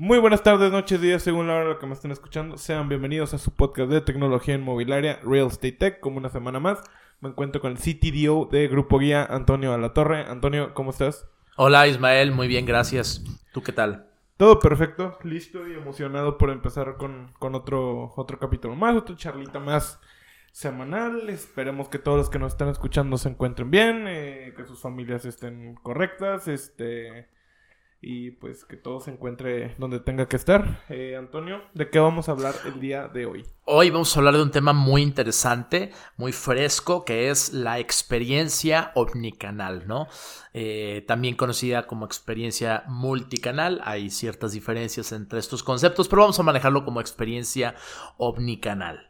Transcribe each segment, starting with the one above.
Muy buenas tardes, noches, días, según la hora en la que me estén escuchando. Sean bienvenidos a su podcast de tecnología inmobiliaria Real Estate Tech. Como una semana más, me encuentro con el CTDO de Grupo Guía, Antonio Alatorre. Antonio, ¿cómo estás? Hola Ismael, muy bien, gracias. ¿Tú qué tal? Todo perfecto, listo y emocionado por empezar con, con otro, otro capítulo más, otra charlita más semanal. Esperemos que todos los que nos están escuchando se encuentren bien, eh, que sus familias estén correctas, este y pues que todo se encuentre donde tenga que estar. Eh, Antonio, ¿de qué vamos a hablar el día de hoy? Hoy vamos a hablar de un tema muy interesante, muy fresco, que es la experiencia omnicanal, ¿no? Eh, también conocida como experiencia multicanal. Hay ciertas diferencias entre estos conceptos, pero vamos a manejarlo como experiencia omnicanal.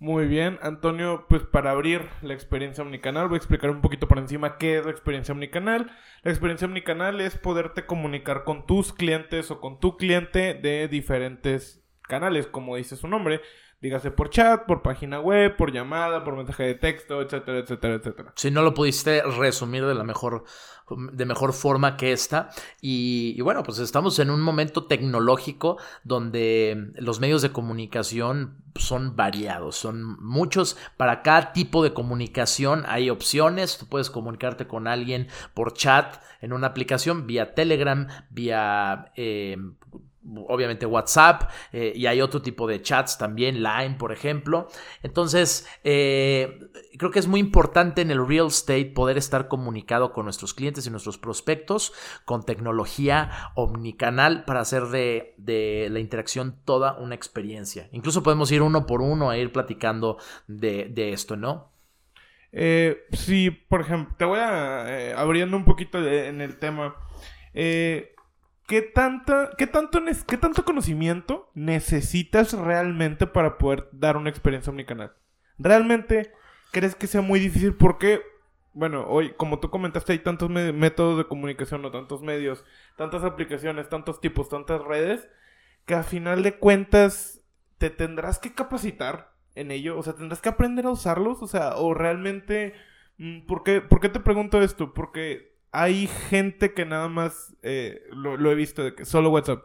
Muy bien, Antonio, pues para abrir la experiencia omnicanal voy a explicar un poquito por encima qué es la experiencia omnicanal. La experiencia omnicanal es poderte comunicar con tus clientes o con tu cliente de diferentes canales, como dice su nombre. Dígase por chat, por página web, por llamada, por mensaje de texto, etcétera, etcétera, etcétera. Si no lo pudiste resumir de la mejor, de mejor forma que esta. Y, bueno, pues estamos en un momento tecnológico donde los medios de comunicación son variados, son muchos. Para cada tipo de comunicación hay opciones. Tú puedes comunicarte con alguien por chat en una aplicación, vía Telegram, vía eh, obviamente WhatsApp eh, y hay otro tipo de chats también, Line por ejemplo. Entonces, eh, creo que es muy importante en el real estate poder estar comunicado con nuestros clientes y nuestros prospectos con tecnología omnicanal para hacer de, de la interacción toda una experiencia. Incluso podemos ir uno por uno a ir platicando de, de esto, ¿no? Eh, sí, por ejemplo, te voy a abriendo un poquito en el tema. Eh, ¿Qué, tanta, qué, tanto, ¿Qué tanto conocimiento necesitas realmente para poder dar una experiencia omnicanal? ¿Realmente crees que sea muy difícil? Porque, bueno, hoy, como tú comentaste, hay tantos métodos de comunicación o tantos medios, tantas aplicaciones, tantos tipos, tantas redes, que a final de cuentas te tendrás que capacitar en ello, o sea, tendrás que aprender a usarlos, o sea, o realmente... Mm, ¿Por qué, ¿Por qué te pregunto esto? Porque hay gente que nada más eh, lo, he visto de que solo WhatsApp.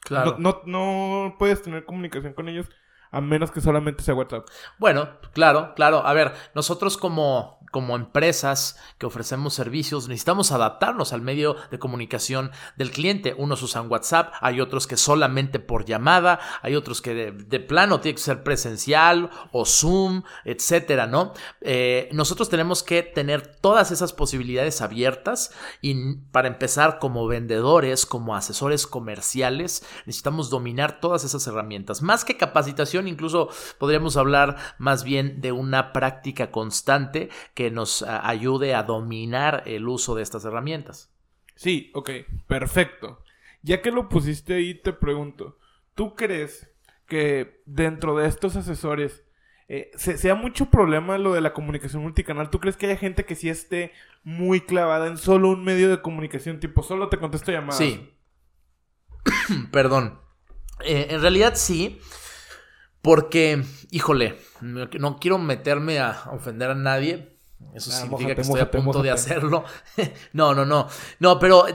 Claro. No, no, puedes tener comunicación con ellos a menos que solamente sea WhatsApp. Bueno, claro, claro. A ver, nosotros como, como empresas que ofrecemos servicios necesitamos adaptarnos al medio de comunicación del cliente. Unos usan WhatsApp, hay otros que solamente por llamada, hay otros que de, plano tiene que ser presencial o Zoom, etcétera, ¿no? Eh, nosotros tenemos que tener todas esas posibilidades abiertas y para empezar como vendedores, como asesores comerciales, necesitamos dominar todas esas herramientas. Más que capacitación, incluso podríamos hablar más bien de una práctica constante que nos ayude a dominar el uso de estas herramientas. Sí, ok, perfecto. Ya que lo pusiste ahí, te pregunto, ¿tú crees que dentro de estos asesores eh, sea mucho problema lo de la comunicación multicanal? ¿Tú crees que haya gente que sí esté muy clavada en solo un medio de comunicación, tipo solo te contesto llamadas? Sí. Perdón. Eh, en realidad sí. Porque, híjole, no quiero meterme a ofender a nadie. Eso ah, significa que estoy a punto de hacerlo. no, no, no. No, pero,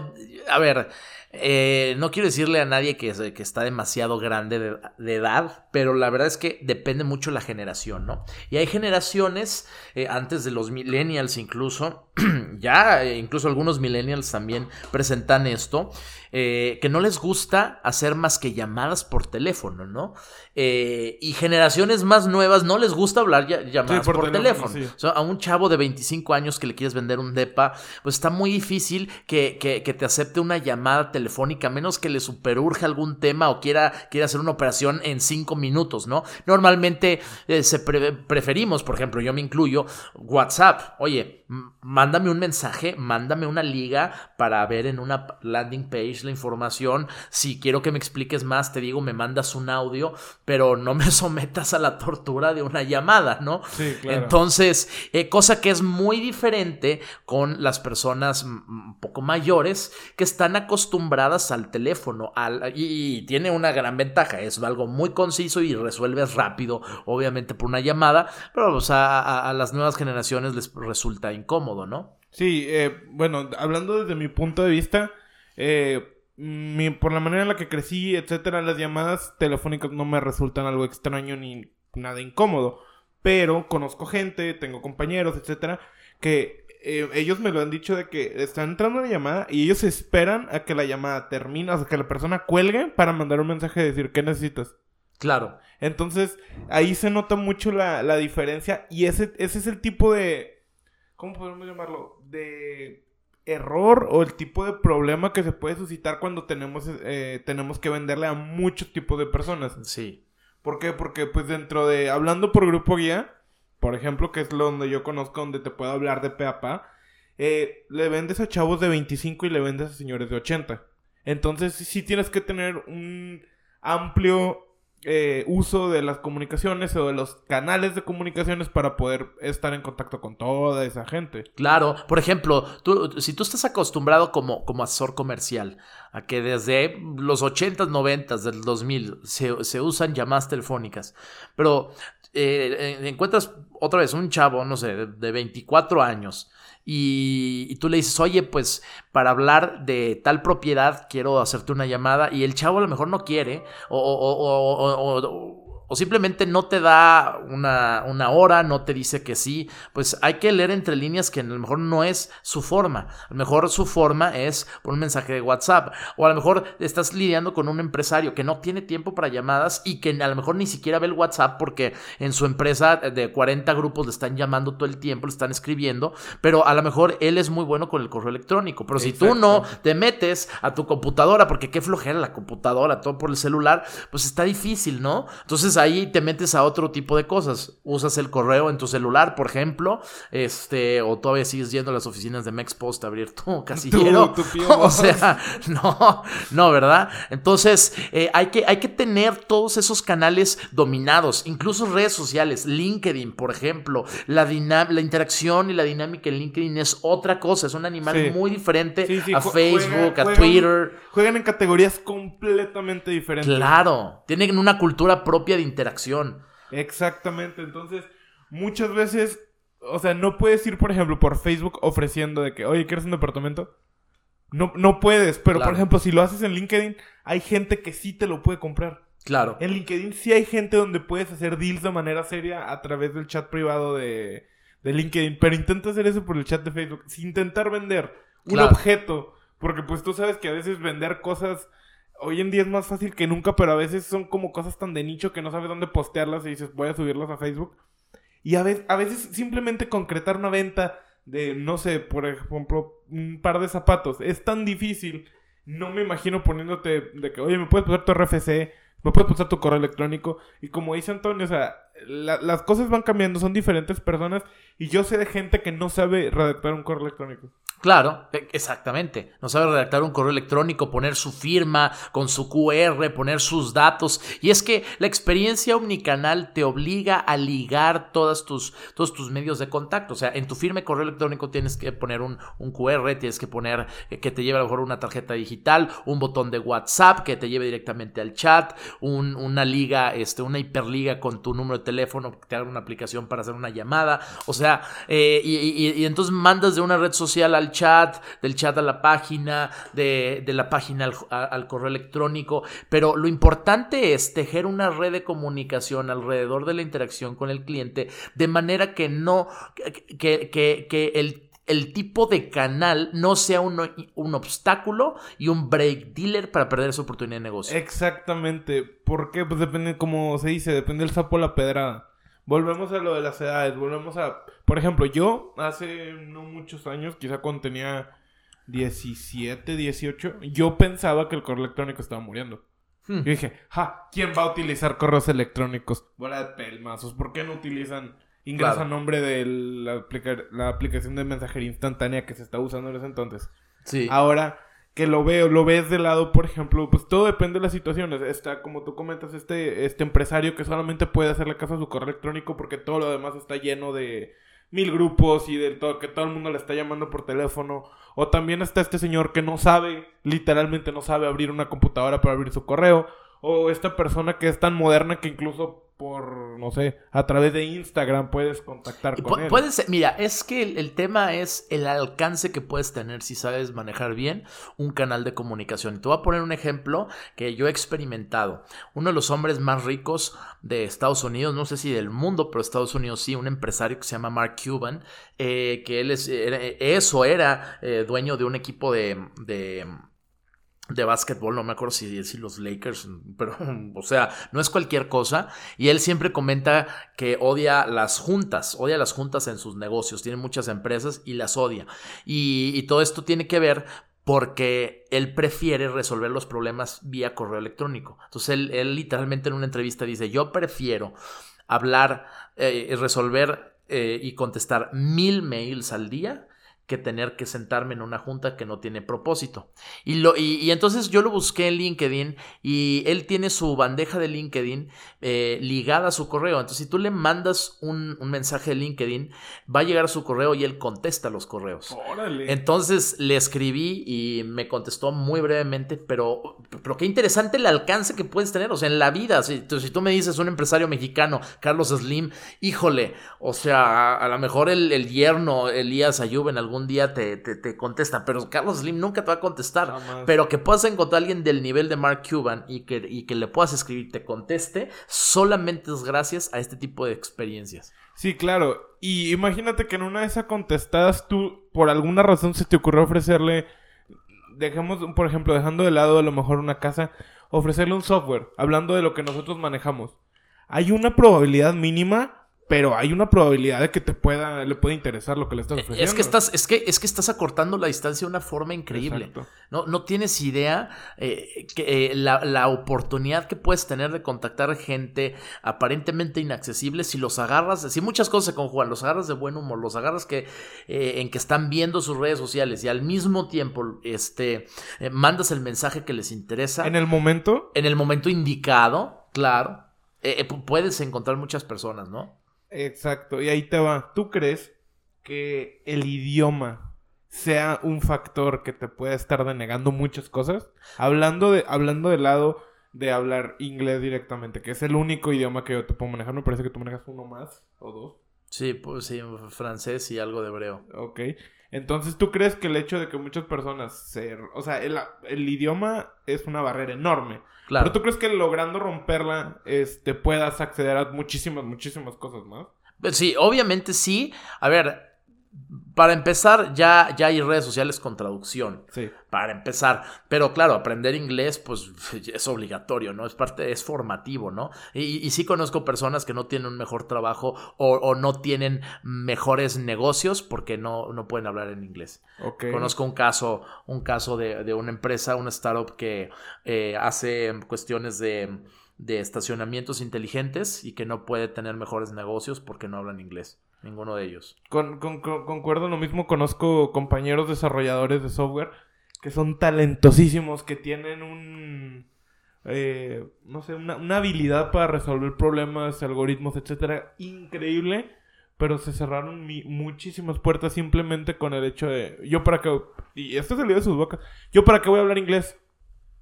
a ver, eh, no quiero decirle a nadie que, que está demasiado grande de, edad, pero la verdad es que depende mucho la generación, ¿no? Y hay generaciones, eh, antes de los millennials incluso, ya eh, incluso algunos millennials también presentan esto, que no les gusta hacer más que llamadas por teléfono, ¿no? y generaciones más nuevas no les gusta hablar llamadas por, teléfono. O sea, a un chavo de 25 años que le quieres vender un DEPA, pues está muy difícil que, que, que te acepte una llamada telefónica, menos que le superurge algún tema o quiera, quiera hacer una operación en cinco minutos, ¿no? Normalmente eh, se preferimos, por ejemplo, yo me incluyo, WhatsApp. Oye, mándame un mensaje, mándame una liga para ver en una landing page la información. Si quiero que me expliques más, te digo, me mandas un audio, pero no me sometas a la tortura de una llamada, ¿no? Sí, claro. Entonces, eh, cosa que es muy diferente con las personas un poco mayores que están acostumbradas al teléfono al, y, tiene una gran ventaja, es algo muy conciso y resuelves rápido, obviamente por una llamada, pero a, las nuevas generaciones les resulta incómodo, ¿no? Sí, eh, bueno, hablando desde mi punto de vista, eh, por la manera en la que crecí, etcétera, las llamadas telefónicas no me resultan algo extraño ni nada incómodo. Pero conozco gente, tengo compañeros, etcétera, que eh, ellos me lo han dicho de que están entrando una llamada y ellos esperan a que la llamada termine, o sea, que la persona cuelgue para mandar un mensaje y decir, ¿qué necesitas? Claro. Entonces, ahí se nota mucho la, la diferencia y ese, ese es el tipo de... ¿Cómo podemos llamarlo? De error o el tipo de problema que se puede suscitar cuando tenemos, eh, tenemos que venderle a muchos tipos de personas. Sí. ¿Por qué? Porque pues dentro de, hablando por grupo guía, por ejemplo, que es lo donde yo conozco, donde te puedo hablar de pe a pa, eh, le vendes a chavos de 25 y le vendes a señores de 80. Entonces sí tienes que tener un amplio eh, uso de las comunicaciones o de los canales de comunicaciones para poder estar en contacto con toda esa gente. Claro, por ejemplo, tú, si tú estás acostumbrado como, como asesor comercial a que desde los 80s, 90s, del 2000 se, se usan llamadas telefónicas, pero eh, encuentras otra vez un chavo, no sé, de, 24 años y, tú le dices, oye, pues para hablar de tal propiedad quiero hacerte una llamada y el chavo a lo mejor no quiere o, o, o o simplemente no te da una, una, hora, no te dice que sí, pues hay que leer entre líneas que a lo mejor no es su forma. A lo mejor su forma es por un mensaje de WhatsApp. O a lo mejor estás lidiando con un empresario que no tiene tiempo para llamadas y que a lo mejor ni siquiera ve el WhatsApp porque en su empresa de 40 grupos le están llamando todo el tiempo, le están escribiendo, pero a lo mejor él es muy bueno con el correo electrónico. Pero si tú no te metes a tu computadora, porque qué flojera la computadora, todo por el celular, pues está difícil, ¿no? Entonces ahí te metes a otro tipo de cosas. Usas el correo en tu celular, por ejemplo, este, o todavía sigues yendo a las oficinas de Mexpost a abrir tu casillero. o sea, no, no, ¿verdad? Entonces, eh, hay, que, hay que tener todos esos canales dominados, incluso redes sociales, LinkedIn, por ejemplo, la, la interacción y la dinámica en LinkedIn es otra cosa, es un animal muy diferente a Facebook, a Twitter. Juegan en categorías completamente diferentes. Claro, tienen una cultura propia de interacción. Exactamente, entonces muchas veces, o sea, no puedes ir, por ejemplo, por Facebook ofreciendo de que, oye, ¿quieres un departamento? No, no puedes, pero por ejemplo, si lo haces en LinkedIn, hay gente que sí te lo puede comprar. Claro. En LinkedIn sí hay gente donde puedes hacer deals de manera seria a través del chat privado de, de LinkedIn, pero intenta hacer eso por el chat de Facebook, sin intentar vender un objeto, porque pues tú sabes que a veces vender cosas hoy en día es más fácil que nunca, pero a veces son como cosas tan de nicho que no sabes dónde postearlas y dices, voy a subirlas a Facebook. Y a veces, simplemente concretar una venta de, no sé, por ejemplo, un par de zapatos es tan difícil. No me imagino poniéndote de que, oye, me puedes pasar tu RFC, me puedes pasar tu correo electrónico. Y como dice Antonio, o sea, las cosas van cambiando, son diferentes personas. Y yo sé de gente que no sabe redactar un correo electrónico. Claro, e, exactamente. No sabe redactar un correo electrónico, poner su firma con su QR, poner sus datos. Y es que la experiencia omnicanal te obliga a ligar todas tus, todos tus medios de contacto. O sea, en tu firma correo electrónico tienes que poner un, un QR, tienes que poner eh, que te lleve a lo mejor una tarjeta digital, un botón de WhatsApp que te lleve directamente al chat, un, una liga, este, una hiperliga con tu número de teléfono, que te haga una aplicación para hacer una llamada. O sea, eh, y, entonces mandas de una red social al chat, del chat a la página, de, la página al, correo electrónico, pero lo importante es tejer una red de comunicación alrededor de la interacción con el cliente, de manera que no, que, que, el tipo de canal no sea un, obstáculo y un break dealer para perder esa oportunidad de negocio. Exactamente. ¿Por qué? Pues depende, como se dice, depende del sapo la pedrada. Volvemos a lo de las edades, volvemos a... Por ejemplo, yo hace no muchos años, quizá cuando tenía 17, 18, yo pensaba que el correo electrónico estaba muriendo. Hmm. Yo dije, ja, ¿quién va a utilizar correos electrónicos? Bola de pelmazos, ¿por qué no utilizan ingresa nombre de la, la, aplicación de mensajería instantánea que se está usando en ese entonces? Sí. Ahora que lo veo, lo ves de lado, por ejemplo, pues todo depende de las situaciones. Está, como tú comentas, este, este empresario que solamente puede hacerle caso a su correo electrónico porque todo lo demás está lleno de mil grupos y de todo, que todo el mundo le está llamando por teléfono. O también está este señor que no sabe, literalmente no sabe abrir una computadora para abrir su correo. O esta persona que es tan moderna que incluso por, no sé, a través de Instagram puedes contactar con él. Puede ser, mira, es que el, tema es el alcance que puedes tener si sabes manejar bien un canal de comunicación. Y te voy a poner un ejemplo que yo he experimentado. Uno de los hombres más ricos de Estados Unidos, no sé si del mundo, pero Estados Unidos sí, un empresario que se llama Mark Cuban, eh, que él es, era, eso era eh, dueño de un equipo de de básquetbol, no me acuerdo si, si los Lakers, pero, o sea, no es cualquier cosa. Y él siempre comenta que odia las juntas, odia las juntas en sus negocios, tiene muchas empresas y las odia. Y, todo esto tiene que ver porque él prefiere resolver los problemas vía correo electrónico. Entonces él, literalmente en una entrevista dice, yo prefiero hablar, eh, resolver eh, y contestar mil mails al día que tener que sentarme en una junta que no tiene propósito. Y, lo, y, entonces yo lo busqué en LinkedIn y él tiene su bandeja de LinkedIn eh, ligada a su correo. Entonces si tú le mandas un, mensaje de LinkedIn, va a llegar a su correo y él contesta los correos. Entonces le escribí y me contestó muy brevemente, pero, pero qué interesante el alcance que puedes tener, o sea, en la vida. Si, si tú me dices un empresario mexicano, Carlos Slim, híjole, o sea, a, lo mejor el, el yerno Elías Ayub en algún un día te, te, contestan, pero Carlos Slim nunca te va a contestar. Pero que puedas encontrar a alguien del nivel de Mark Cuban y que, y que le puedas escribir, te conteste, solamente es gracias a este tipo de experiencias. Sí, claro. Y imagínate que en una de esas contestadas tú, por alguna razón, se te ocurrió ofrecerle, dejemos, por ejemplo, dejando de lado a lo mejor una casa, ofrecerle un software, hablando de lo que nosotros manejamos. Hay una probabilidad mínima pero hay una probabilidad de que te pueda, le pueda interesar lo que le estás ofreciendo. Es que estás, es que, es que estás acortando la distancia de una forma increíble. No, no tienes idea eh, que eh, la, oportunidad que puedes tener de contactar gente aparentemente inaccesible si los agarras, si muchas cosas se conjugan, los agarras de buen humor, los agarras que eh, en que están viendo sus redes sociales y al mismo tiempo este mandas el mensaje que les interesa. En el momento. En el momento indicado, claro. puedes encontrar muchas personas, ¿no? Exacto, y ahí te va. ¿Tú crees que el idioma sea un factor que te pueda estar denegando muchas cosas? Hablando de, hablando del lado de hablar inglés directamente, que es el único idioma que yo te puedo manejar, me parece que tú manejas uno más o dos. Sí, pues sí, francés y algo de hebreo. Ok. Entonces, ¿tú crees que el hecho de que muchas personas se... O sea, el, el idioma es una barrera enorme. Claro. Pero tú crees que logrando romperla, este, puedas acceder a muchísimas, muchísimas cosas más. Sí, obviamente sí. A ver, para empezar, ya, ya hay redes sociales con traducción. Sí. Para empezar. Pero claro, aprender inglés, pues es obligatorio, ¿no? Es parte, es formativo, ¿no? Y, sí conozco personas que no tienen un mejor trabajo o, no tienen mejores negocios porque no, no pueden hablar en inglés. Conozco un caso, un caso de, una empresa, una startup que eh, hace cuestiones de, de estacionamientos inteligentes y que no puede tener mejores negocios porque no hablan inglés. Ninguno de ellos. Con, con, concuerdo lo mismo, conozco compañeros desarrolladores de software que son talentosísimos, que tienen un... Eh, no sé, una, habilidad para resolver problemas, algoritmos, etcétera, increíble, pero se cerraron muchísimas puertas simplemente con el hecho de, yo para qué, y esto salió de sus bocas, yo para qué voy a hablar inglés,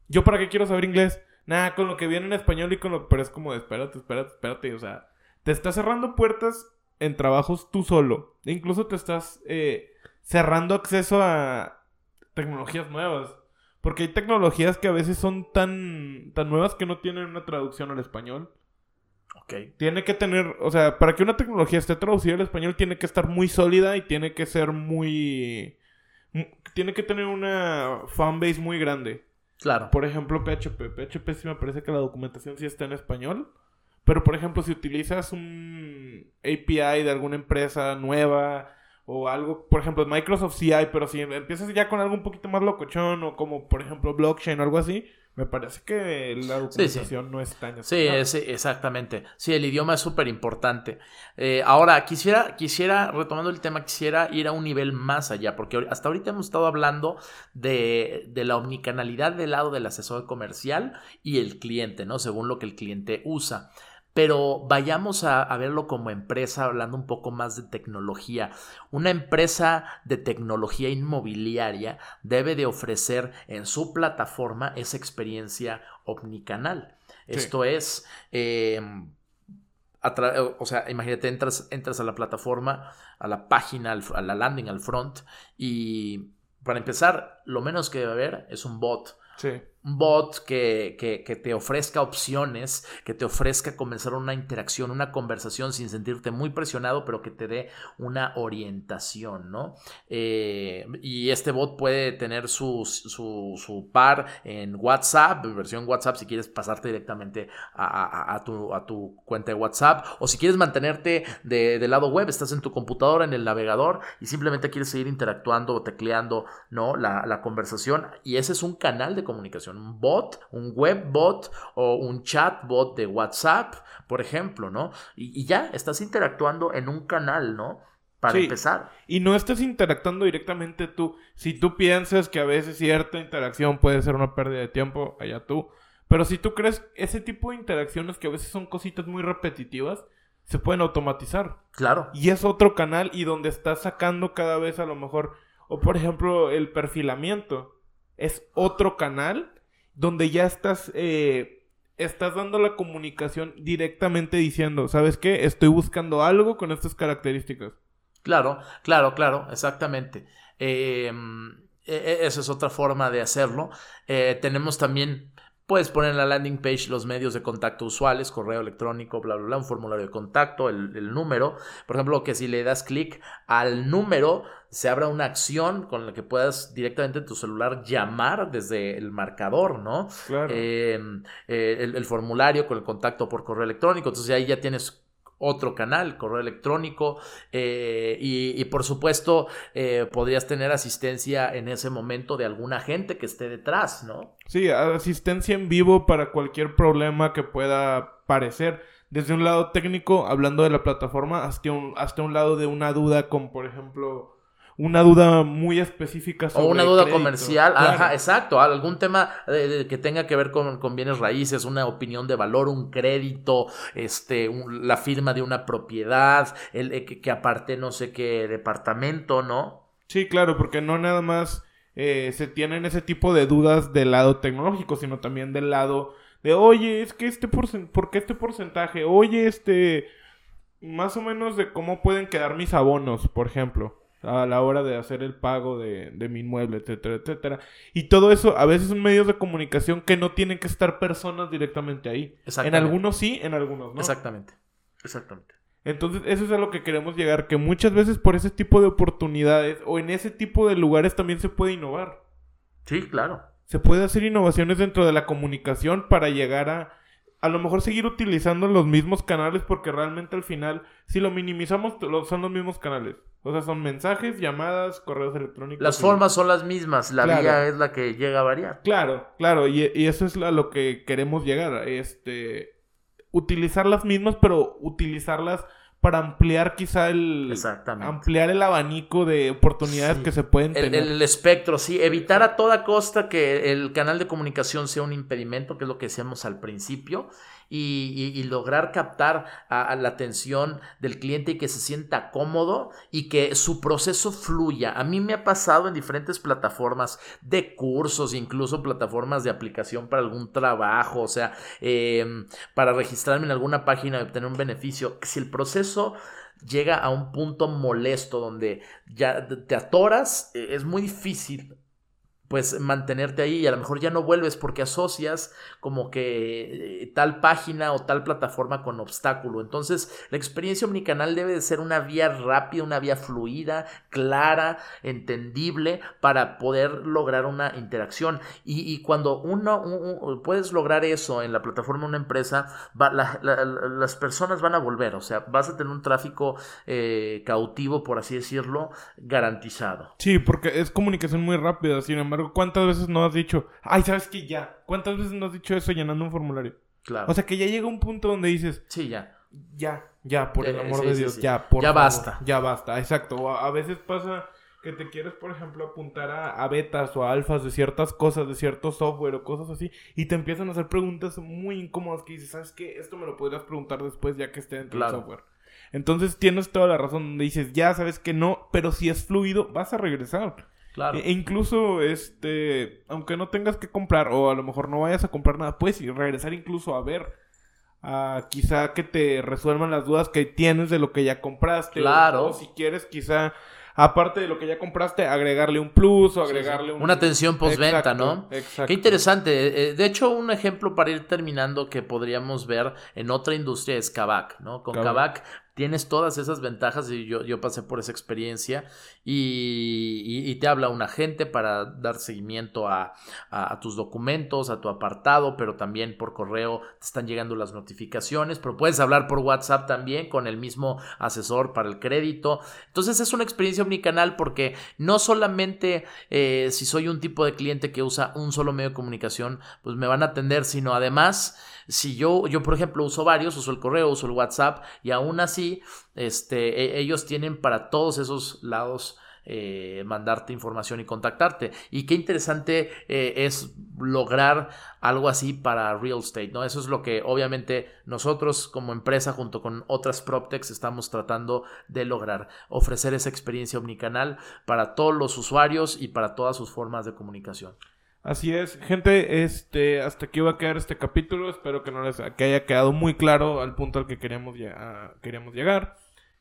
yo para qué quiero saber inglés, nada, con lo que viene en español y con lo, pero es como de, espérate, espérate, espérate, o sea, te está cerrando puertas en trabajos tú solo. incluso te estás eh, cerrando acceso a tecnologías nuevas. Porque hay tecnologías que a veces son tan, tan nuevas que no tienen una traducción al español. Ok. Tiene que tener, o sea, para que una tecnología esté traducida al español tiene que estar muy sólida y tiene que ser muy... Tiene que tener una fanbase muy grande. Claro. Por ejemplo, PHP. PHP sí me parece que la documentación sí está en español. Pero, por ejemplo, si utilizas un API de alguna empresa nueva o algo, por ejemplo, Microsoft sí hay, pero si empiezas ya con algo un poquito más locochón o como, por ejemplo, blockchain o algo así, me parece que la documentación no es tan... Sí, sí, exactamente. Sí, el idioma es súper importante. Eh, ahora, quisiera, quisiera, retomando el tema, quisiera ir a un nivel más allá, porque hasta ahorita hemos estado hablando de, de la omnicanalidad del lado del asesor comercial y el cliente, ¿no? Según lo que el cliente usa pero vayamos a, verlo como empresa, hablando un poco más de tecnología. Una empresa de tecnología inmobiliaria debe de ofrecer en su plataforma esa experiencia omnicanal. Esto es... Em, o sea, imagínate, entras, entras a la plataforma, a la página, a la landing, al front, y para empezar, lo menos que debe haber es un bot. Sí bot que, que, te ofrezca opciones, que te ofrezca comenzar una interacción, una conversación sin sentirte muy presionado, pero que te dé una orientación, ¿no? Eh, y este bot puede tener su, su, par en WhatsApp, versión WhatsApp, si quieres pasarte directamente a, tu, a tu, cuenta de WhatsApp, o si quieres mantenerte de, del lado web, estás en tu computadora, en el navegador, y simplemente quieres seguir interactuando o tecleando, ¿no? La, la conversación, y ese es un canal de comunicación un bot, un web bot o un chat bot de WhatsApp, por ejemplo, ¿no? Y, ya estás interactuando en un canal, ¿no? Para empezar. Y no estás interactuando directamente tú. Si tú piensas que a veces cierta interacción puede ser una pérdida de tiempo, allá tú. Pero si tú crees ese tipo de interacciones que a veces son cositas muy repetitivas, se pueden automatizar. Claro. Y es otro canal y donde estás sacando cada vez a lo mejor, o por ejemplo, el perfilamiento. Es otro canal donde ya estás, eh, estás dando la comunicación directamente diciendo, ¿sabes qué? Estoy buscando algo con estas características. Claro, claro, claro, exactamente. Em, e, e, esa es otra forma de hacerlo. Eh, tenemos también Puedes poner en la landing page los medios de contacto usuales, correo electrónico, bla, bla, bla, un formulario de contacto, el, número. Por ejemplo, que si le das clic al número, se abra una acción con la que puedas directamente en tu celular llamar desde el marcador, ¿no? Claro. Eh, eh, el, el, formulario con el contacto por correo electrónico. Entonces ahí ya tienes otro canal, correo electrónico eh, y, por supuesto eh, podrías tener asistencia en ese momento de alguna gente que esté detrás, ¿no? Sí, asistencia en vivo para cualquier problema que pueda parecer. Desde un lado técnico, hablando de la plataforma, hasta un, hasta un lado de una duda con, por ejemplo, una duda muy específica sobre O una duda comercial, ajá, exacto, algún tema que tenga que ver con, bienes raíces, una opinión de valor, un crédito, este, la firma de una propiedad, el, eh, que, aparte no sé qué departamento, ¿no? Sí, claro, porque no nada más eh, se tienen ese tipo de dudas del lado tecnológico, sino también del lado de, oye, es que este porcentaje, ¿por qué este porcentaje? Oye, este, más o menos de cómo pueden quedar mis abonos, por ejemplo a la hora de hacer el pago de, mi inmueble, etcétera, etcétera. Y todo eso a veces son medios de comunicación que no tienen que estar personas directamente ahí. En algunos sí, en algunos no. Exactamente, exactamente. Entonces, eso es a lo que queremos llegar, que muchas veces por ese tipo de oportunidades o en ese tipo de lugares también se puede innovar. Sí, claro. Se puede hacer innovaciones dentro de la comunicación para llegar a a lo mejor seguir utilizando los mismos canales porque realmente al final, si lo minimizamos, son los mismos canales. O sea, son mensajes, llamadas, correos electrónicos. Las formas son las mismas, la vía es la que llega a variar. Claro, claro, y, eso es a lo que queremos llegar. Este, utilizar las mismas, pero utilizarlas para ampliar quizá el ampliar el abanico de oportunidades que se pueden tener. El, espectro, sí, evitar a toda costa que el canal de comunicación sea un impedimento, que es lo que decíamos al principio, y, lograr captar a, la atención del cliente y que se sienta cómodo y que su proceso fluya. A mí me ha pasado en diferentes plataformas de cursos, incluso plataformas de aplicación para algún trabajo, o sea, em, para registrarme en alguna página y obtener un beneficio. Si el proceso llega a un punto molesto donde ya te atoras, e, es muy difícil pues mantenerte ahí y a lo mejor ya no vuelves porque asocias como que eh, tal página o tal plataforma con obstáculo. Entonces, la experiencia omnicanal debe de ser una vía rápida, una vía fluida, clara, entendible para poder lograr una interacción. Y, cuando uno, puedes lograr eso en la plataforma de una empresa, las personas van a volver, o sea, vas a tener un tráfico eh, cautivo, por así decirlo, garantizado. Sí, porque es comunicación muy rápida, sin embargo ¿cuántas veces no has dicho, ay, sabes que ya? ¿Cuántas veces no has dicho eso llenando un formulario? Claro. O sea, que ya llega un punto donde dices, sí, ya. Ya, ya, por el amor de Dios, ya, por Ya basta. Ya basta, exacto. A, veces pasa que te quieres, por ejemplo, apuntar a, betas o a alfas de ciertas cosas, de cierto software o cosas así, y te empiezan a hacer preguntas muy incómodas que dices, ¿sabes qué? Esto me lo podrías preguntar después ya que esté dentro del software. Entonces tienes toda la razón donde dices, ya sabes que no, pero si es fluido, vas a regresar. E, incluso, este, aunque no tengas que comprar o a lo mejor no vayas a comprar nada, puedes regresar incluso a ver a quizá que te resuelvan las dudas que tienes de lo que ya compraste. Claro. O, si quieres quizá, aparte de lo que ya compraste, agregarle un plus o agregarle Un... una atención postventa, ¿no? Exacto. Qué interesante. Eh, de hecho, un ejemplo para ir terminando que podríamos ver en otra industria es Kavak, ¿no? Con Kavak tienes todas esas ventajas y yo, yo pasé por esa experiencia y, te habla un agente para dar seguimiento a, tus documentos, a tu apartado, pero también por correo te están llegando las notificaciones, pero puedes hablar por WhatsApp también con el mismo asesor para el crédito. Entonces es una experiencia omnicanal porque no solamente eh, si soy un tipo de cliente que usa un solo medio de comunicación, pues me van a atender, sino además si yo, yo por ejemplo uso varios, uso el correo, uso el WhatsApp y aún así este, e, ellos tienen para todos esos lados eh, mandarte información y contactarte. Y qué interesante eh, es lograr algo así para real estate, ¿no? Eso es lo que obviamente nosotros como empresa junto con otras PropTechs estamos tratando de lograr, ofrecer esa experiencia omnicanal para todos los usuarios y para todas sus formas de comunicación. Así es, gente, este, hasta aquí va a quedar este capítulo. Espero que no les que haya quedado muy claro al punto al que queríamos, queríamos llegar.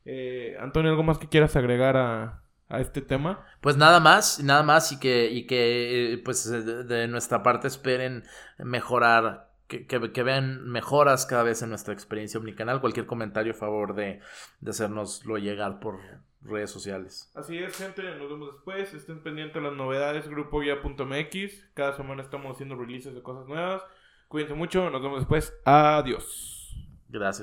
Eh, Antonio, ¿algo más que quieras agregar a, este tema? Pues nada más, nada más y que, y que pues de, nuestra parte esperen mejorar, que, que, vean mejoras cada vez en nuestra experiencia omnicanal. Cualquier comentario a favor de, de hacernoslo llegar por redes sociales. Así es, gente, nos vemos después. Estén pendientes de las novedades, grupoguía.mx. Cada semana estamos haciendo releases de cosas nuevas. Cuídense mucho, nos vemos después. Adiós. Gracias.